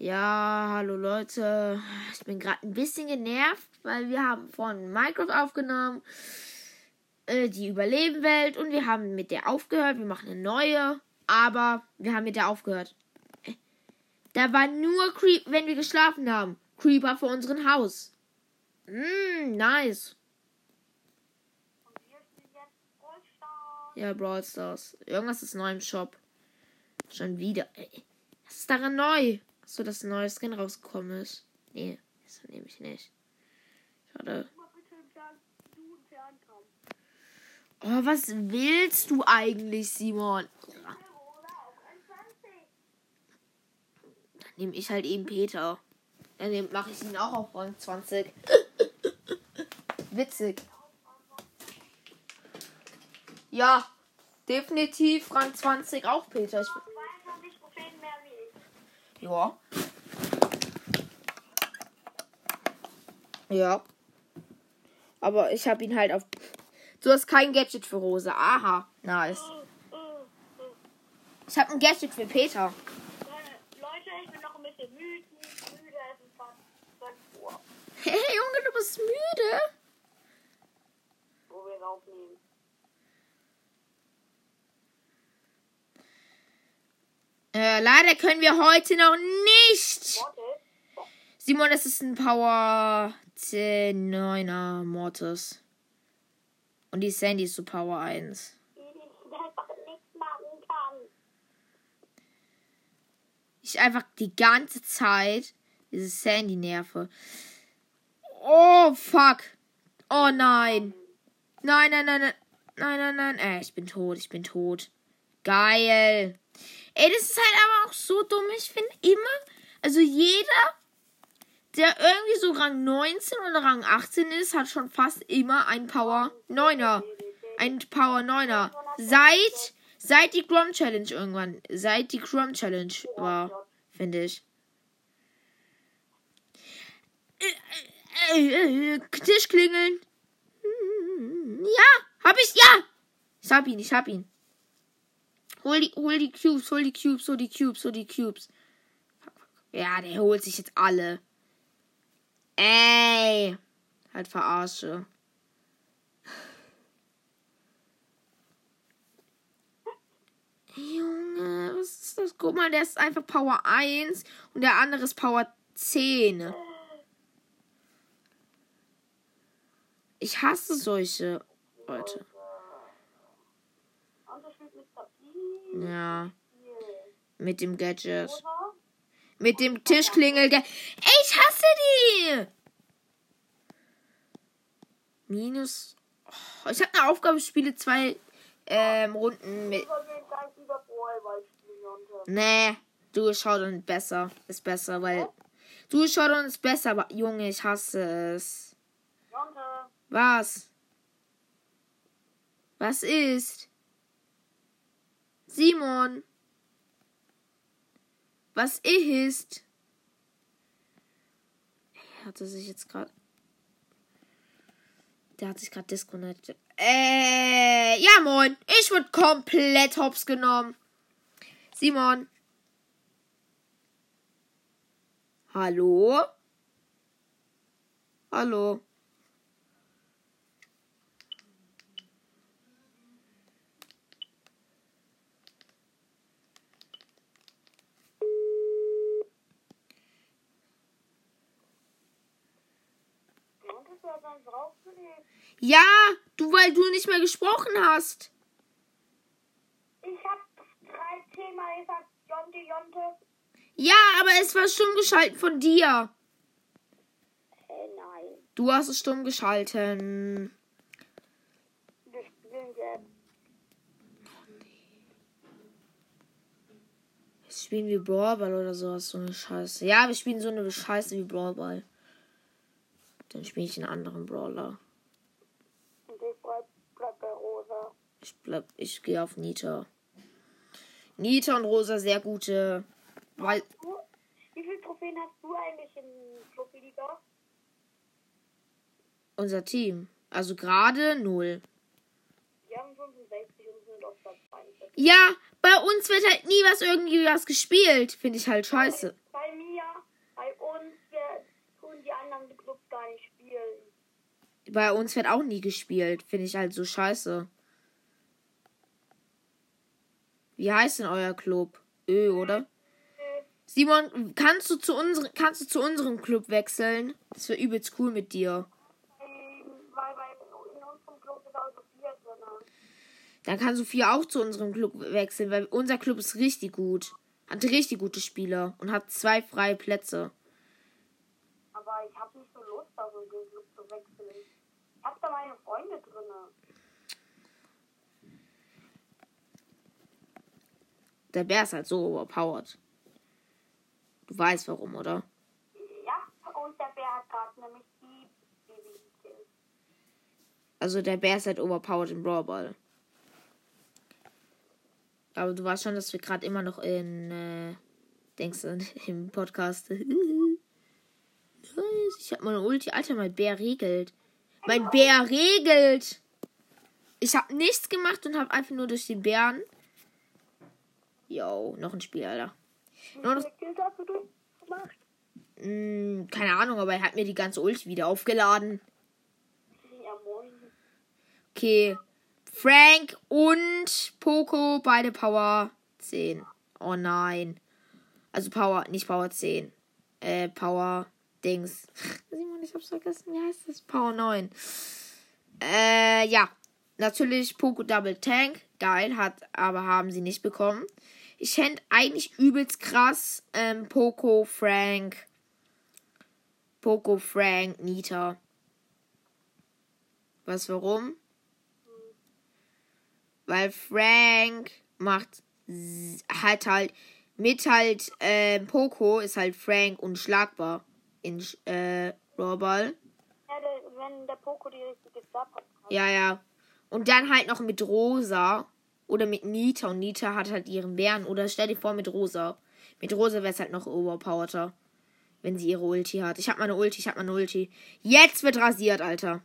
Ja, hallo Leute. Ich bin gerade ein bisschen genervt, weil wir haben von Minecraft aufgenommen, äh, die Überlebenwelt, und wir haben mit der aufgehört. Wir machen eine neue, aber wir haben mit der aufgehört. Äh, Da war nur Creep, wenn wir geschlafen haben. Creeper vor unserem Haus. Mm, nice. Ja, Brawl Stars. Irgendwas ist neu im Shop. Schon wieder. Ey, Was ist daran neu? Achso, dass ein neues Skin rausgekommen ist. Nee, das nehme ich nicht. Schade. Oh, was willst du eigentlich, Simon? 20. Dann nehme ich halt eben Peter. Dann mache ich ihn auch auf Rang 20. Witzig. Ja, definitiv Rang 20 auch Peter. Ich, 22 Trophäen mehr wie ich. Ja. Ja. Aber ich habe ihn halt auf. Du hast kein Gadget für Rose. Aha, nice. Ich habe ein Gadget für Peter. Äh, Leute, ich bin noch ein bisschen müde. Müde, es ist fast 12 Uhr, Hey, Junge, du bist müde. wo wir es aufnehmen. Äh, leider können wir heute noch nicht. Simon, das ist ein Power 10 9er Mortis. Und die Sandy ist so Power 1. Die einfach nichts machen kann. Ich einfach die ganze Zeit diese Sandy nerve. Oh, fuck. Oh nein. Nein, nein, nein, nein. Nein, nein, nein. Äh, ich bin tot, ich bin tot. Geil. Ey, das ist halt aber auch so dumm. Ich finde immer, also jeder, der irgendwie so Rang 19 oder Rang 18 ist, hat schon fast immer ein Power 9er. Ein Power 9er. Seit, seit die Grom Challenge irgendwann. Seit die Grom Challenge war, finde ich. Tisch klingeln. Ja, hab ich, ja. Ich hab ihn, ich hab ihn. Hol die, hol die Cubes, hol die Cubes, hol die Cubes, hol die Cubes. Ja, der holt sich jetzt alle. Ey. Halt verarsche. Junge, was ist das? Guck mal, der ist einfach Power 1 und der andere ist Power 10. Ich hasse solche Leute. Und das spielt mit Papier. Ja, mit dem Gadget. Mit dem Tischklingel. Ey, ich hasse die! Minus. Oh, ich habe eine Aufgabe, spiele zwei ähm, Runden mit. Nee, du Showdown besser. Ist besser, weil. Du Showdown ist besser, aber Junge, ich hasse es. Was? Was ist? Simon. Was ist? Er hatte sich jetzt gerade. Der hat sich gerade disconnected. Äh, ja moin. Ich wurde komplett hops genommen. Simon. Hallo? Hallo? Ja du, weil du nicht mehr gesprochen hast. Ich hab drei zehnmal gesagt, Jonte, Jonte. Ja, aber es war stumm geschalten von dir. Äh, nein. Du hast es stumm geschalten. Wir spielen jetzt. Jetzt spielen wir Brawlball oder sowas, so eine Scheiße. Ja, wir spielen so eine Scheiße wie Brawlball. Dann spiele ich einen anderen Brawler. Und ich bleib, bleib bei Rosa. Ich bleib, ich gehe auf Nita. Nita und Rosa sehr gute. Weil, wie viele Trophäen hast du eigentlich in Floppi-Liga? unser Team. Also gerade null. Wir haben 65 und sind auf Platz 1. Ja, bei uns wird halt nie was irgendwie was gespielt. Finde ich halt scheiße. Bei mir bei uns wird auch nie gespielt. Finde ich halt so scheiße. Wie heißt denn euer Club? Ö, oder? Simon, kannst du zu unserem, kannst du zu unserem Club wechseln? Das wäre übelst cool mit dir. Dann kann Sophia auch zu unserem Club wechseln, weil unser Club ist richtig gut. Hat richtig gute Spieler und hat zwei freie Plätze. Aber ich habe nicht so Lust, da so in den Club zu wechseln. Habe da meine Freunde drin. Der Bär ist halt so overpowered. Du weißt warum, oder? Ja, und der Bär hat gerade nämlich die Baby. Also der Bär ist halt overpowered im Brawl Ball. Aber du weißt schon, dass wir gerade immer noch in, äh, denkst du, im Podcast. ich hab meine Ulti. Alter, mein Bär regelt. Mein Bär regelt. Ich hab nichts gemacht und hab einfach nur durch den Bären. Yo, noch ein Spiel, Alter. Nur noch, mh, keine Ahnung, aber er hat mir die ganze Ulti wieder aufgeladen. Ja, moin. Okay. Frank und Poco, beide Power 10. Oh nein. Also Power, nicht Power 10. Äh, Power Dings. Simon, ich hab's vergessen. Wie heißt das? Power 9. Äh, ja. Natürlich Poco Double Tank. Geil, hat, aber haben sie nicht bekommen. Ich fände eigentlich übelst krass. Ähm, Poco, Frank. Poco, Frank, Nita. Was, warum? Weil Frank macht hat halt mit halt äh, Poco ist halt Frank unschlagbar in äh, Rawball. Ja, der, wenn der Poco die richtige Sub hat. Ja, ja. Und dann halt noch mit Rosa oder mit Nita und Nita hat halt ihren Bären oder stell dir vor mit Rosa. Mit Rosa wäre es halt noch overpowerter, wenn sie ihre Ulti hat. Ich hab meine Ulti, ich hab meine Ulti. Jetzt wird rasiert, Alter.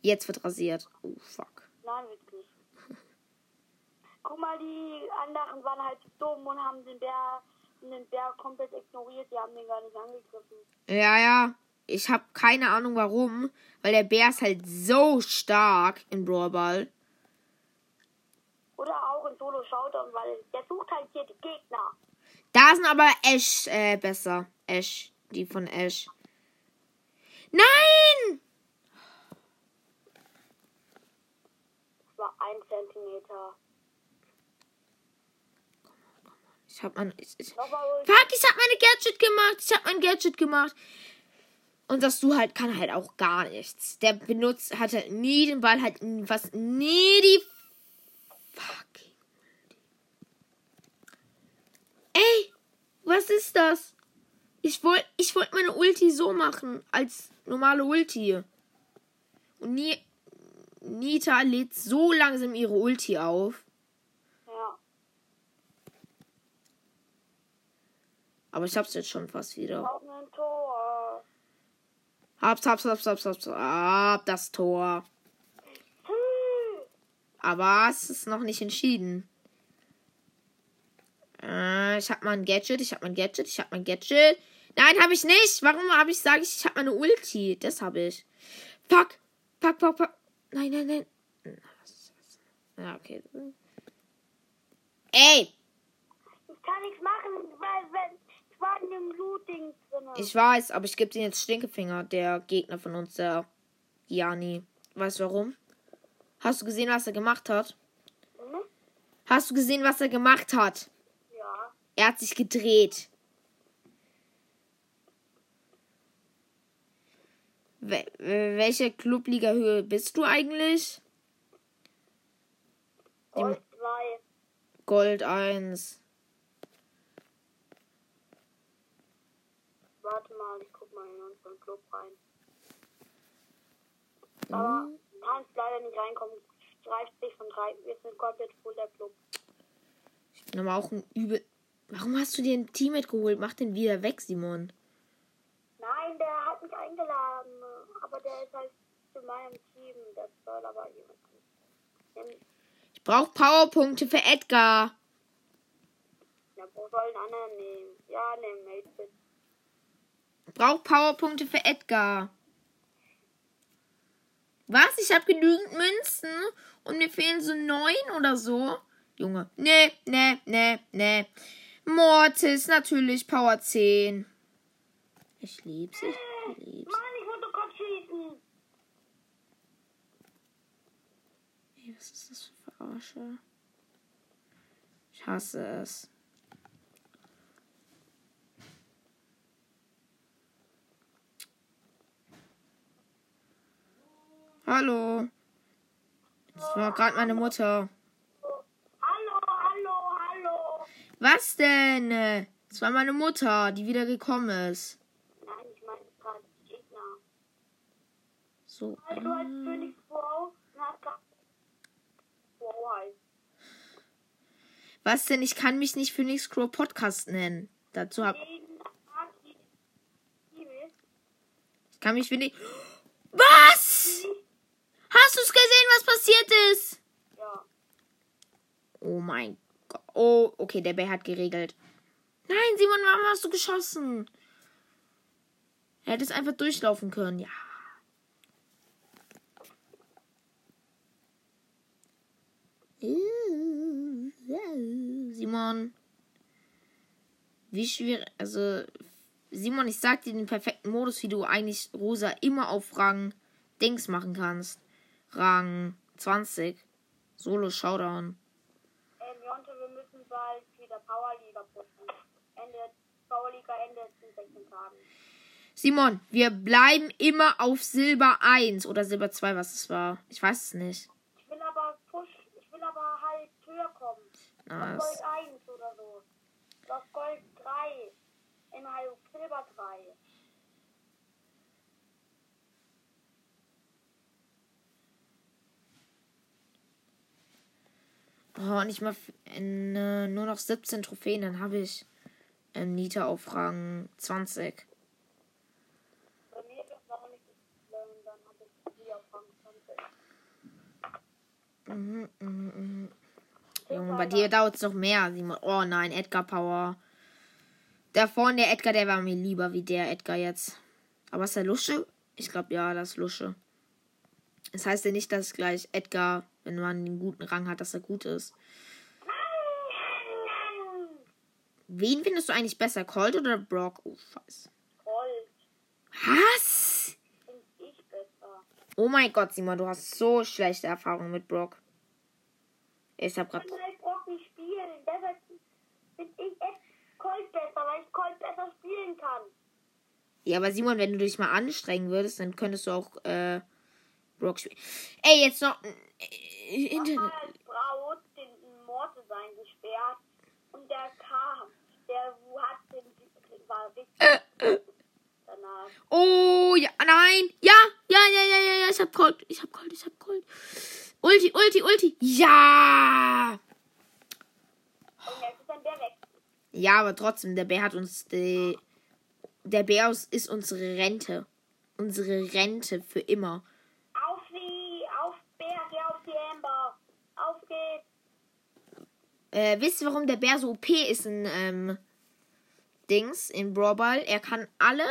Jetzt wird rasiert. Oh fuck. Nein, wird nicht. Guck mal, die anderen waren halt dumm und haben den Bär, den Bär komplett ignoriert. Die haben den gar nicht angegriffen. Ja, ja. Ich hab keine Ahnung warum, weil der Bär ist halt so stark in Brawl Ball. Oder auch in Solo Showdown, weil der sucht halt hier die Gegner. Da sind aber Ash äh, besser. Ash, die von Ash. Nein! Das war ein Zentimeter. Ich hab mein, ich, ich, fuck, ich hab meine Gadget gemacht. Ich hab mein Gadget gemacht. Und das du halt kann halt auch gar nichts. Der benutzt, hat halt nie den Ball, halt fast nie die fucking. Ey, was ist das? Ich wollte ich wollt meine Ulti so machen, als normale Ulti. Und nie, Nita lädt so langsam ihre Ulti auf. Ja. Aber ich hab's jetzt schon fast wieder. Auf ein Tor. Hab's, hab's, hab's, hab's, hab's. Hab das Tor. Aber es ist noch nicht entschieden. Äh, ich hab mein Gadget, ich hab mein Gadget, ich hab mein Gadget. Nein, habe ich nicht. Warum habe ich, sage ich, ich habe meine Ulti. Das habe ich. Fuck. Fuck, fuck, fuck. Nein, nein, nein. Ja, okay. Ey, Ich kann nichts machen, ich war in dem Looting drin. ich weiß, aber ich gebe dir jetzt Stinkefinger, der Gegner von uns, der Gianni. Weißt du warum? Hast du gesehen, was er gemacht hat? Hm? Hast du gesehen, was er gemacht hat? Ja. Er hat sich gedreht. Wel welche Clubliga-Höhe bist du eigentlich? Gold 2. Gold 1. mal, ich guck mal in unseren Club rein. Aber kannst leider nicht reinkommen. Streift sich von drei. Wir sind komplett voll der Club. Ich bin aber auch ein übel. Warum hast du dir ein Teammate geholt? Mach den wieder weg, Simon. Nein, der hat mich eingeladen. Aber der ist halt zu meinem Team. Das soll aber jemand. Ich brauche Powerpunkte für Edgar. Ja, wo soll einen anderen nehmen? Ja, nimm Mate bitte. Brauch Powerpunkte für Edgar. Was? Ich habe genügend Münzen und mir fehlen so neun oder so. Junge. Nee, nee, nee, nee. Mortis, natürlich, Power 10. Ich lieb's, ich lieb's. Mann, ich wollte Kopf schießen. Ey, was ist das für Verarsche? Ich hasse es. Hallo. Das war gerade meine Mutter. Hallo, hallo, hallo. Was denn? Das war meine Mutter, die wieder gekommen ist. Nein, ich meine gerade Gegner. So. Du als heißt. Was denn? Ich kann mich nicht Phoenix Crow Podcast nennen. Dazu hab ich kann mich Phoenix. Was? Hast du es gesehen, was passiert ist? Ja. Oh mein Gott. Oh, okay, der Bär hat geregelt. Nein, Simon, warum hast du geschossen? Er hätte es einfach durchlaufen können, ja. Simon. Wie schwierig, also Simon, ich sag dir den perfekten Modus, wie du eigentlich Rosa immer auf Rang Dings machen kannst. Rang 20. Solo Showdown. Bald wieder Powerliga pushen. Ende, Powerliga endet in 16 Tagen. Simon, wir bleiben immer auf Silber 1 oder Silber 2, was es war. Ich weiß es nicht. Ich will aber push, ich will aber halt höher kommen. Na, Auf Gold 1 oder so. Auf Gold 3. In auf Silber 3. Oh, nicht mal äh, nur noch 17 Trophäen, dann habe ich ähm, Nita auf Rang 20. Bei mir ist es noch nicht so schlimm, dann habe ich sie auf Rang 20. Mhm, mhm, mhm. Junge, bei dir dauert es noch mehr, Simon. Oh nein, Edgar Power. Der vorne, der Edgar, der war mir lieber wie der Edgar jetzt. Aber ist der Lusche? Ich glaube, ja, das ist Lusche. Das heißt ja nicht, dass gleich Edgar, wenn man einen guten Rang hat, dass er gut ist. Wen findest du eigentlich besser, Colt oder Brock? Oh, scheiße. Gold Was? finde ich besser. Oh mein Gott, Simon, du hast so schlechte Erfahrungen mit Brock. Ich hab grad. Ich kann halt Brock nicht spielen. Deshalb finde ich echt Colt besser, weil ich Colt besser spielen kann. Ja, aber Simon, wenn du dich mal anstrengen würdest, dann könntest du auch äh, Brock spielen. Ey, jetzt noch. Äh, Internet. Mama als Braut den Morte sein gesperrt und der kam. Der hat den, war richtig danach. Oh, ja, nein. Ja, ja, ja, ja, ja, ja. Ich hab Colt. Ich hab Colt, ich hab Colt. Ulti, Ulti, Ulti. Ja. Und jetzt ist dann der weg. Ja, aber trotzdem, der Bär hat uns die. Der Bär ist unsere Rente. Unsere Rente für immer. Auf sie, auf Bär, geh auf die Amber. Auf geht's. Äh, wisst ihr, warum der Bär so OP ist in ähm, Dings, in Brawl Ball? Er kann alle,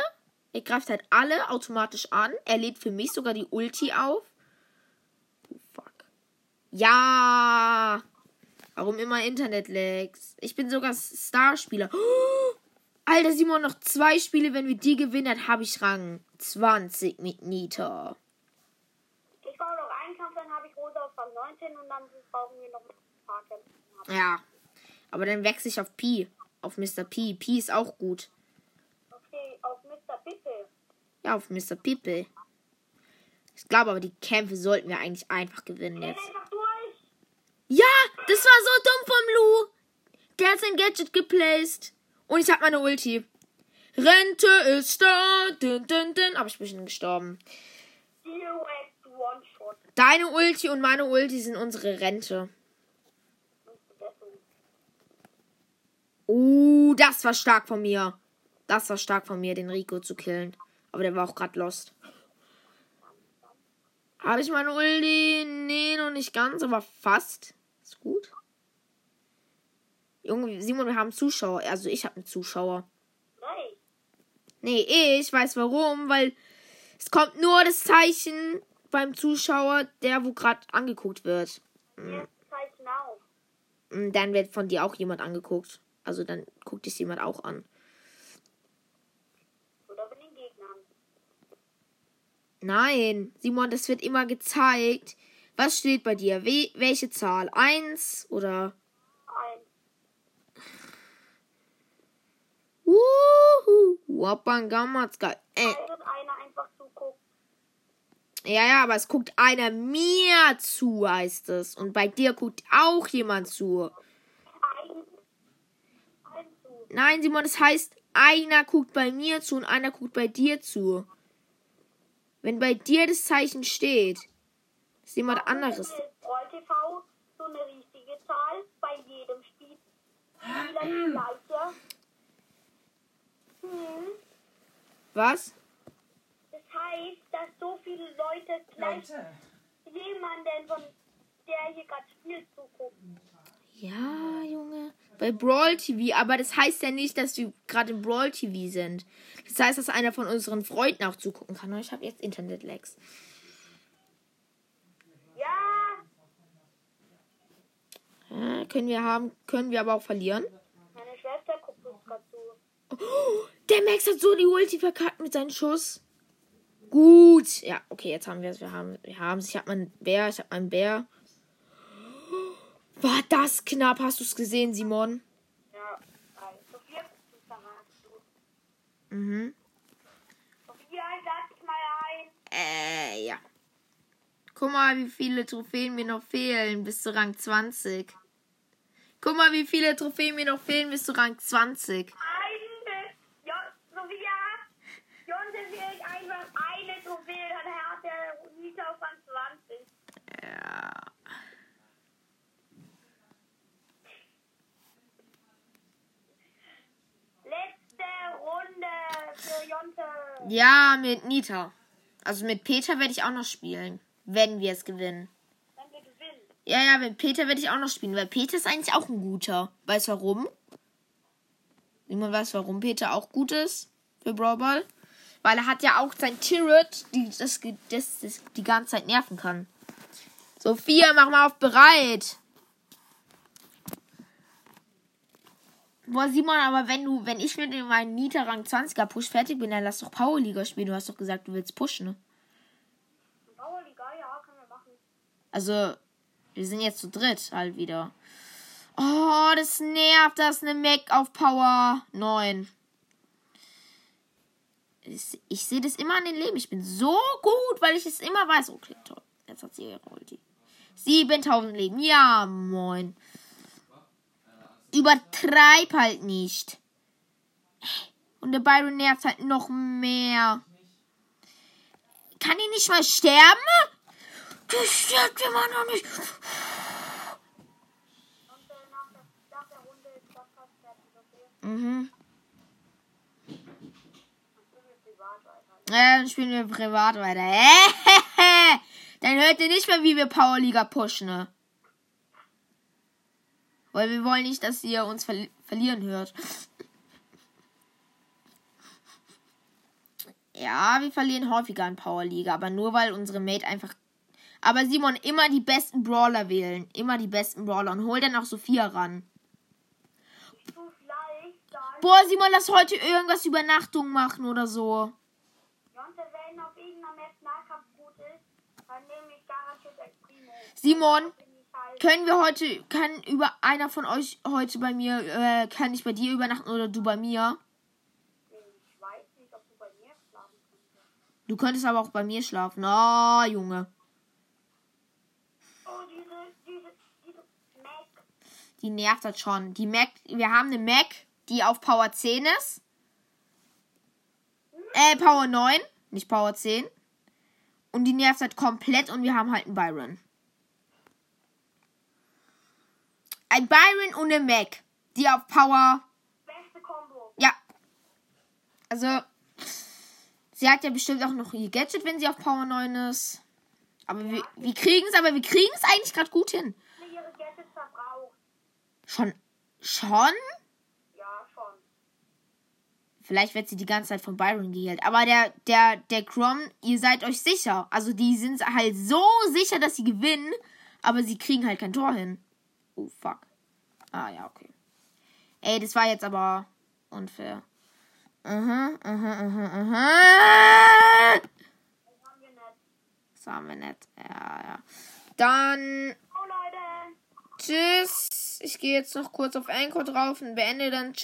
er greift halt alle automatisch an. Er lädt für mich sogar die Ulti auf. Oh, fuck. Ja! Warum immer Internet-Lags? Ich bin sogar Starspieler. Oh, Alter, Simon, noch zwei Spiele. Wenn wir die gewinnen, dann habe ich Rang 20 mit Nita. Ich brauche noch einen Kampf, dann habe ich Rosa auf Rang 19 und dann brauchen wir noch Ja. Aber dann wechsle ich auf Pi. Auf Mr. P. P ist auch gut. Okay, auf Mr. Bitte. Ja, auf Mr. People. Ich glaube aber, die Kämpfe sollten wir eigentlich einfach gewinnen jetzt. Ja, das war so dumm vom Lu. Der hat sein Gadget geplaced. Und ich hab meine Ulti. Rente ist da. Dün, dün, dün. Aber ich bin schon gestorben. Deine Ulti und meine Ulti sind unsere Rente. Uh, das war stark von mir. Das war stark von mir, den Rico zu killen. Aber der war auch gerade lost. Habe ich meine Ulti? Nee, noch nicht ganz, aber fast. Ist gut. Junge, Simon, wir haben Zuschauer. Also ich habe einen Zuschauer. Nein. Nee, ich weiß warum, weil es kommt nur das Zeichen beim Zuschauer, der wo gerade angeguckt wird. Jetzt Zeichen auf. Mm, Dann wird von dir auch jemand angeguckt. Also dann guckt dich jemand auch an. Oder von den Gegnern. Nein, Simon, das wird immer gezeigt. Was steht bei dir? We welche Zahl? Eins oder? Ein. Wuhu! Wapangamatska. Äh, ja, ja, aber es guckt einer mir zu, heißt es. Und bei dir guckt auch jemand zu. Nein, Simon, das heißt, einer guckt bei mir zu und einer guckt bei dir zu. Wenn bei dir das Zeichen steht, ist jemand anderes. Brawl TV so eine richtige Zahl bei jedem Spiel. Spieler die gleiche. Hm. Was? Das heißt, dass so viele Leute gleich Leute, jemanden von der hier gerade spielt zugucken. Ja, Junge. Bei Brawl TV, aber das heißt ja nicht, dass wir gerade im Brawl TV sind. Das heißt, dass einer von unseren Freunden auch zugucken kann. Ich habe jetzt Internet-Lags. Ja, Ja, können wir haben, können wir aber auch verlieren. meine Schwester guckt uns gerade zu. Oh, der Max hat so die Ulti verkackt mit seinem Schuss. Gut. Ja, okay, jetzt haben wir es. Wir haben wir haben es. Ich habe meinen Bär. Ich habe meinen Bär. War das knapp? Hast du es gesehen, Simon? Ja, also Sophia guckt uns danach zu. Mhm. Sophia, dich mal ein. Äh, ja. Guck mal, wie viele Trophäen mir noch fehlen bis zu Rang 20. Guck mal, wie viele Trophäen mir noch fehlen bis zu Rang 20. Eine. Jo, Sophia, Jonte fehlt einfach eine Trophäe, dann hat der Nita auf Rang 20. Ja. Letzte Runde für Jonte. Ja, mit Nita. Also mit Peter werde ich auch noch spielen. Wenn wir es gewinnen. Wenn wir gewinnen. Ja, ja, mit Peter werde ich auch noch spielen, weil Peter ist eigentlich auch ein guter. Weißt du warum? Niemand weiß, warum Peter auch gut ist für Brawl Ball. Weil er hat ja auch sein Turret, die das, das, das die ganze Zeit nerven kann. Sophia, mach mal auf bereit. Boah, Simon, aber wenn du, wenn ich mit meinem Nita Rang 20er Push fertig bin, dann lass doch Powerliga spielen. Du hast doch gesagt, du willst pushen, ne? Powerliga, ja, können wir machen. Also, wir sind jetzt zu dritt halt wieder. Oh, das nervt, das ist eine Mac auf Power 9. Ich, ich sehe das immer an den Leben. Ich bin so gut, weil ich es immer weiß. Okay, toll. Jetzt hat sie ihre Ulti. 7000 Leben. Ja, moin. Übertreib halt nicht. Und der Byron nervt halt noch mehr. Kann die nicht mal sterben? Das stirbt immer noch nicht. Mhm. Dann spielen wir privat weiter. Ja, dann spielen wir privat weiter. Dann hört ihr nicht mehr, wie wir Powerliga pushen, ne? Weil wir wollen nicht, dass ihr uns verli verlieren hört. Ja, wir verlieren häufiger in Powerliga, aber nur weil unsere Mate einfach. Aber Simon, immer die besten Brawler wählen. Immer die besten Brawler und hol dann auch Sophia ran. Boah, Simon, lass heute irgendwas Übernachtung machen oder so. Simon. Können wir heute, kann über einer von euch heute bei mir, äh, kann ich bei dir übernachten oder du bei mir? Ich weiß nicht, ob du bei mir schlafen könntest. Du könntest aber auch bei mir schlafen. Oh, Junge. Oh, diese, diese, diese Mac. Die nervt das schon. Die Mac, wir haben eine Mac, die auf Power 10 ist. Äh, Power 9, nicht Power 10. Und die nervt halt komplett und wir haben halt einen Byron. Ein Byron und eine Mac, die auf Power Beste Combo. Ja. Also, sie hat ja bestimmt auch noch ihr Gadget, wenn sie auf Power 9 ist. Aber wir, wir kriegen es, aber wir kriegen es eigentlich gerade gut hin. Ihre Gadgets verbraucht. Schon, schon? Ja, schon. Vielleicht wird sie die ganze Zeit von Byron geheilt. Aber der, der, der Crom, ihr seid euch sicher. Also die sind halt so sicher, dass sie gewinnen, aber sie kriegen halt kein Tor hin. Oh, fuck. Ah, ja, okay. Ey, das war jetzt aber unfair. Aha, aha, aha, aha. Das haben wir nicht. Ja, ja. Dann Oh, Leute. tschüss. Ich gehe jetzt noch kurz auf Anchor drauf und beende dann. Tschüss.